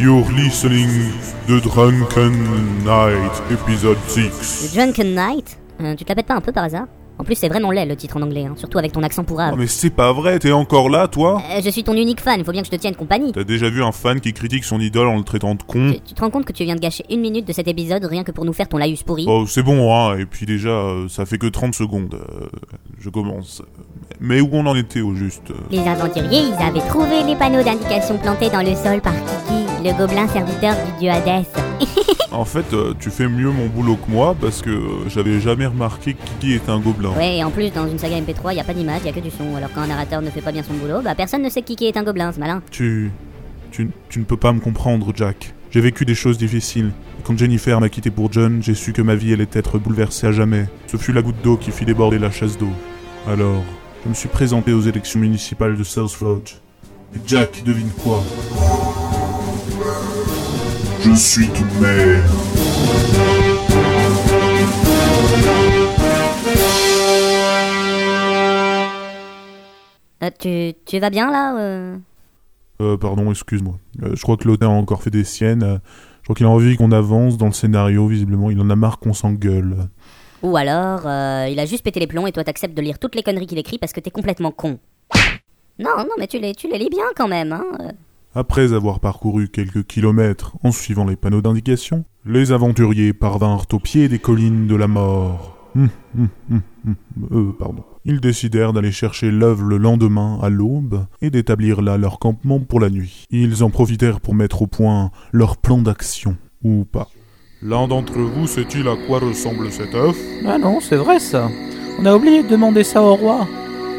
You're listening The Drunken Night, Episode 6. The Drunken Night Euh, Tu te la pètes pas un peu par hasard En plus, c'est vraiment laid le titre en anglais, hein, surtout avec ton accent Oh, pourrave. mais c'est pas vrai, t'es encore là, toi Euh, je suis ton unique fan, faut bien que je te tienne compagnie. T'as déjà vu un fan qui critique son idole en le traitant de con Tu, tu te rends compte que tu viens de gâcher une minute de cet épisode rien que pour nous faire ton laïus pourri Oh, c'est bon, hein, et puis déjà, euh, ça fait que 30 secondes. je commence. Mais où on en était au juste? Les aventuriers, ils avaient trouvé les panneaux d'indication plantés dans le sol par Kiki, le gobelin serviteur du dieu Hadès. En fait, euh, tu fais mieux mon boulot que moi, parce que euh, j'avais jamais remarqué que Kiki était un gobelin. Ouais, et en plus, dans une saga MP3, y a pas d'image, y a que du son. Alors quand un narrateur ne fait pas bien son boulot, bah personne ne sait que Kiki est un gobelin, c'est malin. Tu, tu... Tu ne peux pas me comprendre, Jack. J'ai vécu des choses difficiles. Quand Jennifer m'a quitté pour John, j'ai su que ma vie allait être bouleversée à jamais. Ce fut la goutte d'eau qui fit déborder la chasse d'eau. Alors, je me suis présenté aux élections municipales de South Lodge. Et Jack, devine quoi? Je suis tout maire. Euh, tu, tu vas bien là euh? Euh, pardon, excuse-moi. Euh, je crois que l'auteur a encore fait des siennes. Je crois qu'il a envie qu'on avance dans le scénario, visiblement. Il en a marre qu'on s'engueule. Ou alors, euh, il a juste pété les plombs et toi t'acceptes de lire toutes les conneries qu'il écrit parce que t'es complètement con. Non, non, mais tu les, lis bien quand même, hein. euh. Après avoir parcouru quelques kilomètres en suivant les panneaux d'indication, les aventuriers parvinrent au pied des collines de la mort. Hum, hum, hum, hum, euh, pardon. Ils décidèrent d'aller chercher l'œuvre le lendemain à l'aube et d'établir là leur campement pour la nuit. Ils en profitèrent pour mettre au point leur plan d'action, ou pas. L'un d'entre vous sait-il à quoi ressemble cet œuf? Ah non, c'est vrai ça. On a oublié de demander ça au roi.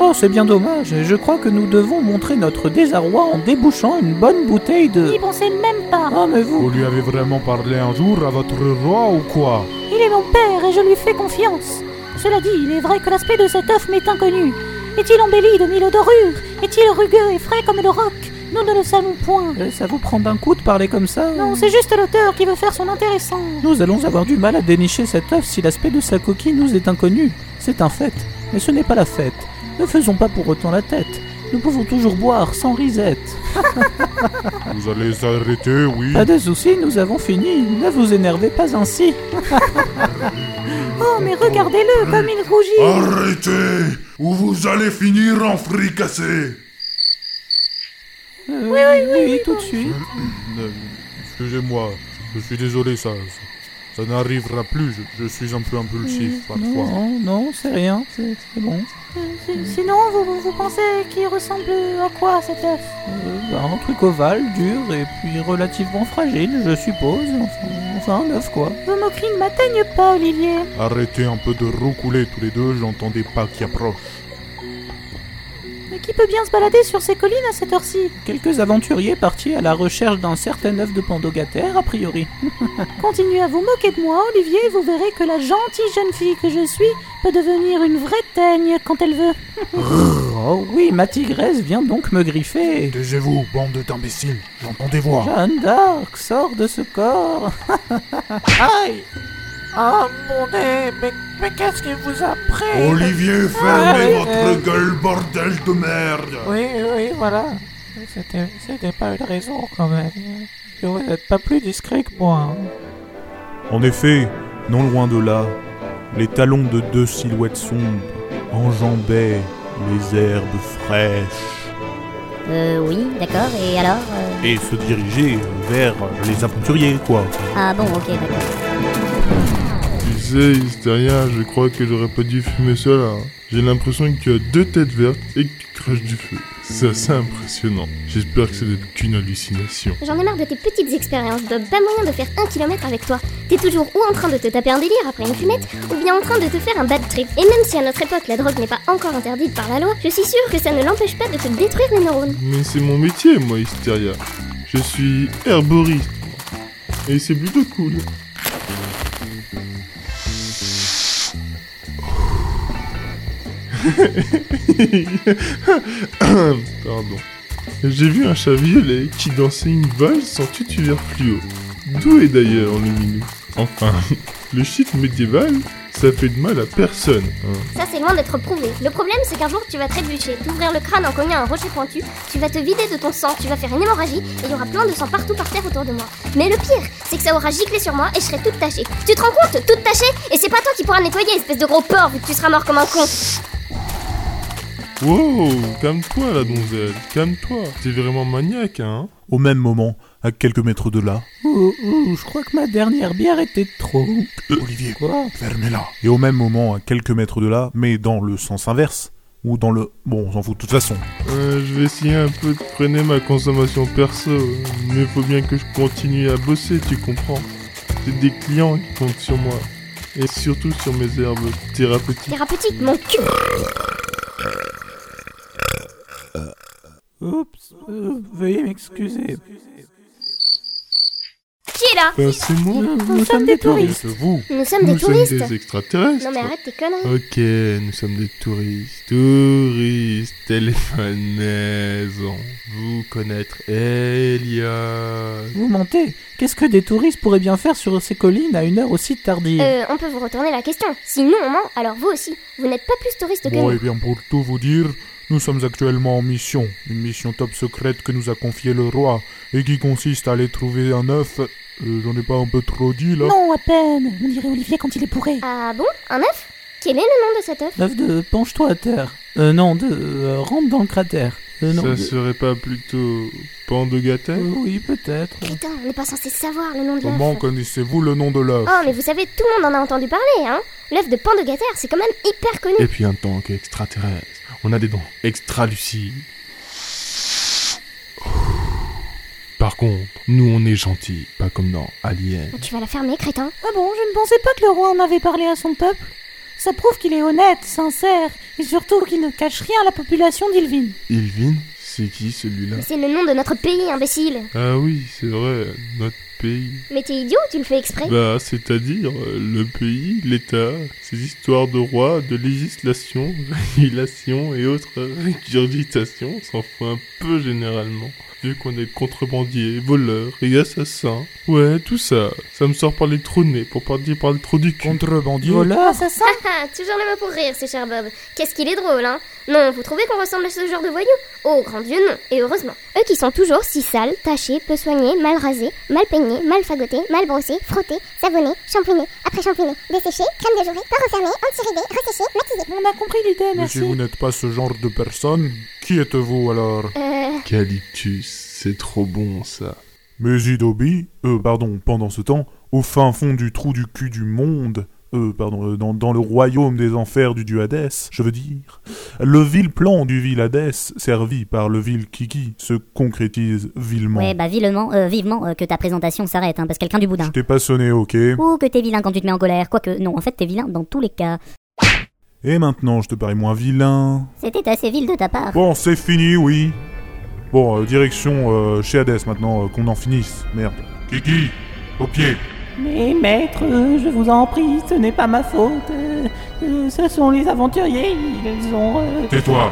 Oh, c'est bien dommage. Je crois que nous devons montrer notre désarroi en débouchant une bonne bouteille de... N'y pensez même pas. Ah, mais vous... Vous lui avez vraiment parlé un jour à votre roi ou quoi? Il est mon père et je lui fais confiance. Cela dit, il est vrai que l'aspect de cet œuf m'est inconnu. Est-il embelli de mille dorures Est-il rugueux et frais comme le roc? Nous ne le savons point. Euh, Ça vous prend d'un coup de parler comme ça Non, c'est juste l'auteur qui veut faire son intéressant. Nous allons avoir du mal à dénicher cet œuf si l'aspect de sa coquille nous est inconnu. C'est un fait. Mais ce n'est pas la fête. Ne faisons pas pour autant la tête. Nous pouvons toujours boire sans risette. Vous allez arrêter, oui Pas de soucis, nous avons fini. Ne vous énervez pas ainsi. Oh, mais regardez-le comme il rougit. Arrêtez Ou vous allez finir en fricassé Euh, oui, oui, oui, tout de suite. Excusez-moi, je suis désolé, ça, ça, ça n'arrivera plus, je, je suis un peu impulsif parfois. Non, non, c'est rien. C'est bon. Euh, si- Sinon, vous, pensez qu'il ressemble à quoi cet œuf? Euh, bah, un truc ovale, dur et puis relativement fragile, je suppose. Enfin, un œuf quoi. Vos moqueries ne m'atteignent pas, Olivier. Arrêtez un peu de roucouler tous les deux, j'entendais pas qui approche. Qui peut bien se balader sur ces collines à cette heure-ci Quelques aventuriers partis à la recherche d'un certain œuf de Pandogataire, a priori. Continuez à vous moquer de moi, Olivier, et vous verrez que la gentille jeune fille que je suis peut devenir une vraie teigne quand elle veut. Oh oui, ma tigresse vient donc me griffer. Taisez-vous, bande d'imbéciles, j'entends des voix. Jeanne d'Arc, sors de ce corps. Aïe Ah mon nez Mais, mais qu'est-ce qui vous a pris? Olivier, fermez votre gueule, bordel de merde Oui, oui, voilà. C'était, c'était pas une raison quand même. Que vous n'êtes pas plus discret que moi. hein. En effet, non loin de là, les talons de deux silhouettes sombres enjambaient les herbes fraîches Euh, oui, d'accord, et alors euh, et se dirigeaient vers les aventuriers, quoi. Ah bon, ok, d'accord. Sais, Hysteria, je crois que j'aurais pas dû fumer cela. J'ai l'impression que tu as deux têtes vertes et que tu craches du feu. C'est assez impressionnant. J'espère que c'est qu'une hallucination. J'en ai marre de tes petites expériences, Bob. Pas moyen de faire un kilomètre avec toi. T'es toujours ou en train de te taper un délire après une fumette, ou bien en train de te faire un bad trip. Et même si à notre époque la drogue n'est pas encore interdite par la loi, je suis sûre que ça ne l'empêche pas de te détruire les neurones. Mais c'est mon métier, moi, Hysteria. Je suis herboriste. Et c'est plutôt cool. Pardon. J'ai vu un chat violet qui dansait une valse en tutu vert fluo. D'où est d'ailleurs le minou Enfin, le shit médiéval Ça fait de mal à personne. hein. Ça, c'est loin d'être prouvé. Le problème, c'est qu'un jour, tu vas trébucher, t'ouvrir le crâne en cognant un rocher pointu, tu vas te vider de ton sang, tu vas faire une hémorragie, et il y aura plein de sang partout par terre autour de moi. Mais le pire, c'est que ça aura giclé sur moi et je serai toute tachée. Tu te rends compte Toute tachée? Et c'est pas toi qui pourras nettoyer, espèce de gros porc, vu que tu seras mort comme un con. Wow, calme-toi la donzelle, calme-toi. T'es vraiment maniaque, hein Au même moment, à quelques mètres de là, Oh, oh, je crois que ma dernière bière était de trop. Olivier, Quoi fermez-la. Et au même moment, à quelques mètres de là, mais dans le sens inverse, ou dans le... Bon, on s'en fout de toute façon. Euh, Je vais essayer un peu de freiner ma consommation perso, mais faut bien que je continue à bosser, tu comprends C'est des clients qui comptent sur moi. Et surtout sur mes herbes thérapeutiques. Thérapeutique, mon cul Oups, euh, veuillez m'excuser. Qui est là Ben, c'est moi Nous, nous sommes des touristes. C'est vous. Nous sommes des Nous sommes touristes des extraterrestres Non mais arrête tes conneries Ok, nous sommes des touristes. Touristes, téléphone-maison. Vous connaître Elias. Vous mentez Qu'est-ce que des touristes pourraient bien faire sur ces collines à une heure aussi tardive? Euh, on peut vous retourner la question. Si nous on ment, alors vous aussi. Vous n'êtes pas plus touriste que Bon, nous. et bien pour tout vous dire, nous sommes actuellement en mission. Une mission top secrète que nous a confiée le roi, et qui consiste à aller trouver un œuf... Euh, J'en ai pas un peu trop dit, là Non, à peine. On dirait Olivier quand il est bourré. Ah bon? Un œuf? Quel est le nom de cet œuf? L'œuf de penche-toi à terre. Euh, non, de euh, rentre dans le cratère. Euh, non, Ça de- serait pas plutôt Pandegater Euh, oui, peut-être. Putain, on n'est pas censé savoir le nom de Comment l'œuf. connaissez-vous le nom de l'œuf? Oh, mais vous savez, tout le monde en a entendu parler, hein L'œuf de Pandegater, c'est quand même hyper connu. Et puis en tant qu'extraterrestre, on a des dents extra lucides. Par contre, nous on est gentils, pas comme dans Alien. Tu vas la fermer, crétin Ah bon, je ne pensais pas que le roi en avait parlé à son peuple. Ça prouve qu'il est honnête, sincère, et surtout qu'il ne cache rien à la population d'Ilvin. Ilvin C'est qui celui-là? C'est le nom de notre pays, imbécile Ah oui, c'est vrai, notre pays. Mais t'es idiot, tu le fais exprès Bah, c'est-à-dire euh, le pays, l'État, ces histoires de roi, de législation, régulation et autres régurgitations s'en fout un peu généralement. Vu qu'on est contrebandiers, voleurs et assassins. Ouais, tout ça, ça me sort par les trous de nez, pour pas dire par le trou du cul. Contrebandier Voleur Assassin Ah, toujours le mot pour rire, c'est cher Bob. Qu'est-ce qu'il est drôle, hein Non, vous trouvez qu'on ressemble à ce genre de voyous? Oh, grand Dieu, non. Et heureusement. Eux qui sont toujours si sales, tachés, peu soignés, mal rasés, mal peignés, mal fagotés, mal brossés, frottés, savonnés, shampooinés, après shampooinés, desséchés, crème de journée, pas refermés, anti-ridés, reséchés, maquillés. On a compris l'idée, Mais merci. si vous n'êtes pas ce genre de personne, qui êtes-vous alors? Euh... Calyptus, c'est trop bon ça. Mais Idobi, euh, pardon, pendant ce temps, au fin fond du trou du cul du monde, euh, pardon, euh, dans, dans le royaume des enfers du dieu Hadès, je veux dire, le vil plan du vil Hadès, servi par le vil Kiki, se concrétise vilement. Ouais, bah vivement, euh, vivement euh, que ta présentation s'arrête, hein, parce qu'elle craint du boudin. T'es pas sonné, ok Ou que t'es vilain quand tu te mets en colère, quoique non, en fait t'es vilain dans tous les cas. Et maintenant, je te parais moins vilain. C'était assez vil de ta part. Bon, c'est fini, oui. Bon, euh, direction euh, chez Hadès maintenant, euh, qu'on en finisse. Merde. Kiki, au pied. Mais maître, je vous en prie, ce n'est pas ma faute. euh, euh, ce sont les aventuriers, ils ont euh, Tais-toi.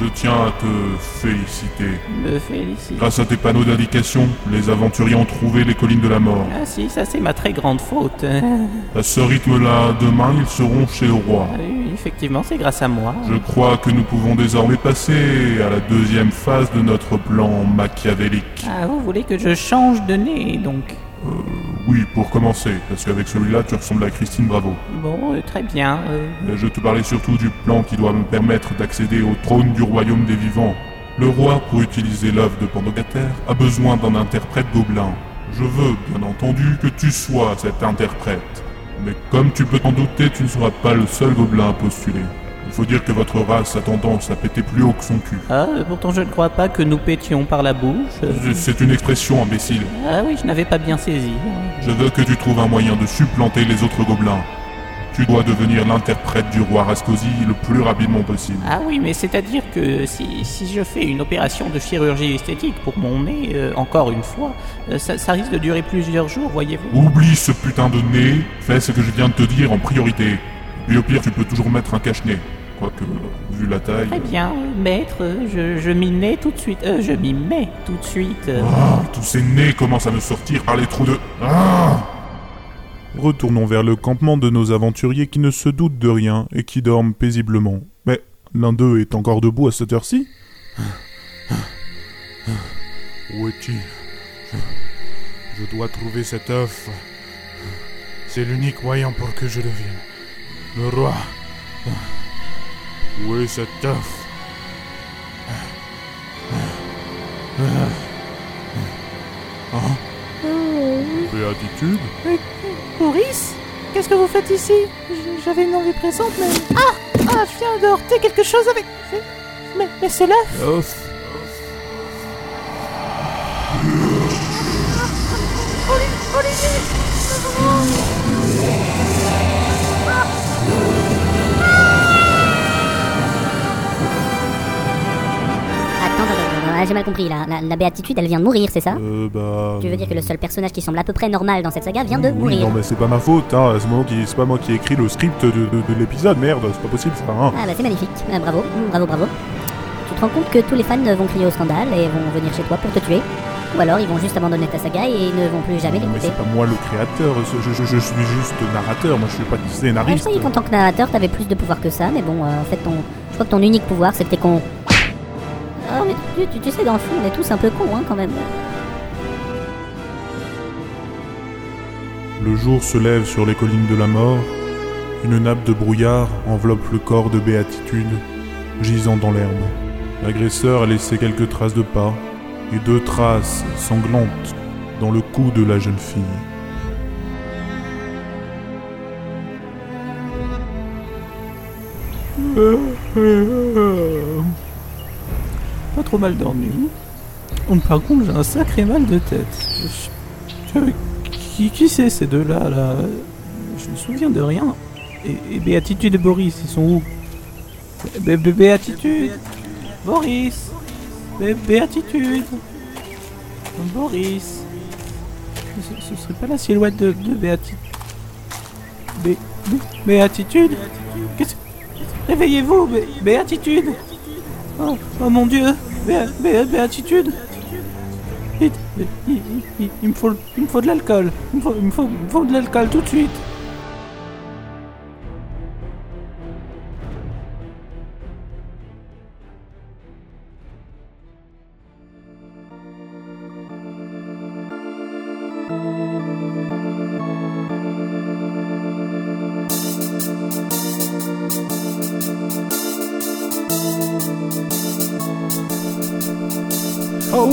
Je tiens à te féliciter. me félicité. Grâce à tes panneaux d'indication, les aventuriers ont trouvé les collines de la mort. Ah si, ça c'est ma très grande faute. Euh, À ce rythme-là, demain, ils seront chez le roi. oui, effectivement, c'est grâce à moi. Je crois que nous pouvons désormais passer à la deuxième phase de notre plan machiavélique. Ah, vous voulez que je change de nez, donc? Oui, pour commencer, parce qu'avec celui-là, tu ressembles à Christine Bravo. Bon, euh, très bien. euh, Mais je te parlais surtout du plan qui doit me permettre d'accéder au trône du royaume des vivants. Le roi, pour utiliser l'œuvre de Pandogater, a besoin d'un interprète gobelin. Je veux, bien entendu, que tu sois cet interprète. Mais comme tu peux t'en douter, tu ne seras pas le seul gobelin à postuler. Il faut dire que votre race a tendance à péter plus haut que son cul. Ah, euh, pourtant je ne crois pas que nous pétions par la bouche. euh. C'est une expression imbécile. Ah oui, je n'avais pas bien saisi. Je veux que tu trouves un moyen de supplanter les autres gobelins. Tu dois devenir l'interprète du roi Rascosi le plus rapidement possible. Ah oui, mais c'est-à-dire que si, si je fais une opération de chirurgie esthétique pour mon nez, euh, encore une fois, euh, ça, ça risque de durer plusieurs jours, voyez-vous. Oublie ce putain de nez, fais ce que je viens de te dire en priorité. Puis au pire, tu peux toujours mettre un cache-nez. Quoique, vu la taille... Très bien, maître, je, je m'y mets tout de suite. Euh, je m'y mets tout de suite. Ah, tous ces nez commencent à me sortir par les trous de... Ah Retournons vers le campement de nos aventuriers qui ne se doutent de rien et qui dorment paisiblement. Mais l'un d'eux est encore debout à cette heure-ci? Où est-il? Je, je dois trouver cet œuf. C'est l'unique moyen pour que je devienne le roi. Où est cet œuf? Hein? Béatitude? Maurice Qu'est-ce que vous faites ici? J'avais une envie pressante, mais... Ah! Ah, je viens de heurter quelque chose avec... Mais, mais c'est l'œuf? J'ai mal compris là. La, la béatitude, elle vient de mourir, c'est ça Euh, bah... Tu veux dire que le seul personnage qui semble à peu près normal dans cette saga vient de Oui, mourir non mais c'est pas ma faute, hein. c'est moi qui, c'est pas moi qui ai écrit le script de, de- de l'épisode, merde, c'est pas possible ça, hein. Ah bah c'est magnifique, Ah, bravo, Mm, bravo, bravo. Tu te rends compte que tous les fans vont crier au scandale et vont venir chez toi pour te tuer Ou alors ils vont juste abandonner ta saga et ne vont plus jamais Non, mais l'écouter c'est pas moi le créateur, je, je- je suis juste narrateur, moi je suis pas Ah, je scénariste. croyais qu'en tant que narrateur, t'avais plus de pouvoir que ça, mais bon, euh, en fait, ton, je crois que ton unique pouvoir, c'est que t'es con. Ah, mais tu, tu- tu sais, dans le fond, on est tous un peu cons, hein, quand même. Le jour se lève sur les collines de la mort, une nappe de brouillard enveloppe le corps de Béatitude, gisant dans l'herbe. L'agresseur a laissé quelques traces de pas, et deux traces sanglantes dans le cou de la jeune fille. Trop mal dormi. Par contre, j'ai un sacré mal de tête. Qui, qui c'est ces deux-là là? Je me souviens de rien. Et, Béatitude et Boris, ils sont où? Bé- bé- Béatitude Boris. Bé- Béatitude Boris. Ce, serait pas la silhouette de, de Béatitude Bé- Bé- Béatitude? Réveillez-vous, Bé- Béatitude? Oh, oh mon dieu Béatitude il, il- il- il me faut, il me faut de l'alcool. Il, me faut- il me faut, il me faut de l'alcool tout de suite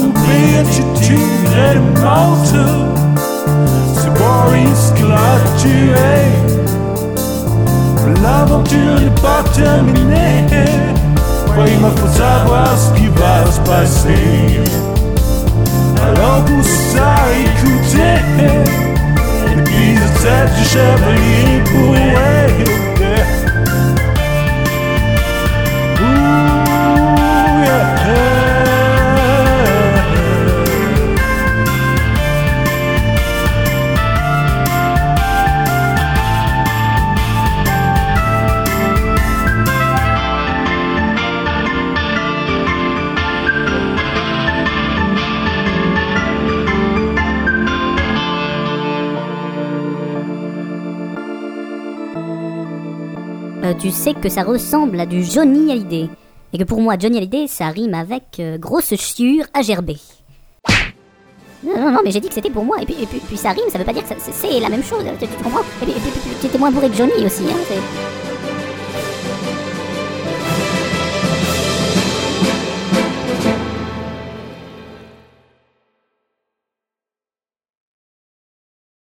Oh, béatitude et le manteau, c'est Boris qui l'a tué. L'aventure n'est pas terminée. Croyez-moi, faut savoir ce qui va se Euh, tu sais que ça ressemble à du Johnny Hallyday. Et que pour moi, Johnny Hallyday, ça rime avec euh, grosse chiure à gerber. Non, non, non, mais j'ai dit que c'était pour moi. Et puis, ça rime, ça veut pas dire que c'est la même chose. Tu, comprends? Et puis, tu étais moins bourré que Johnny aussi. Hein,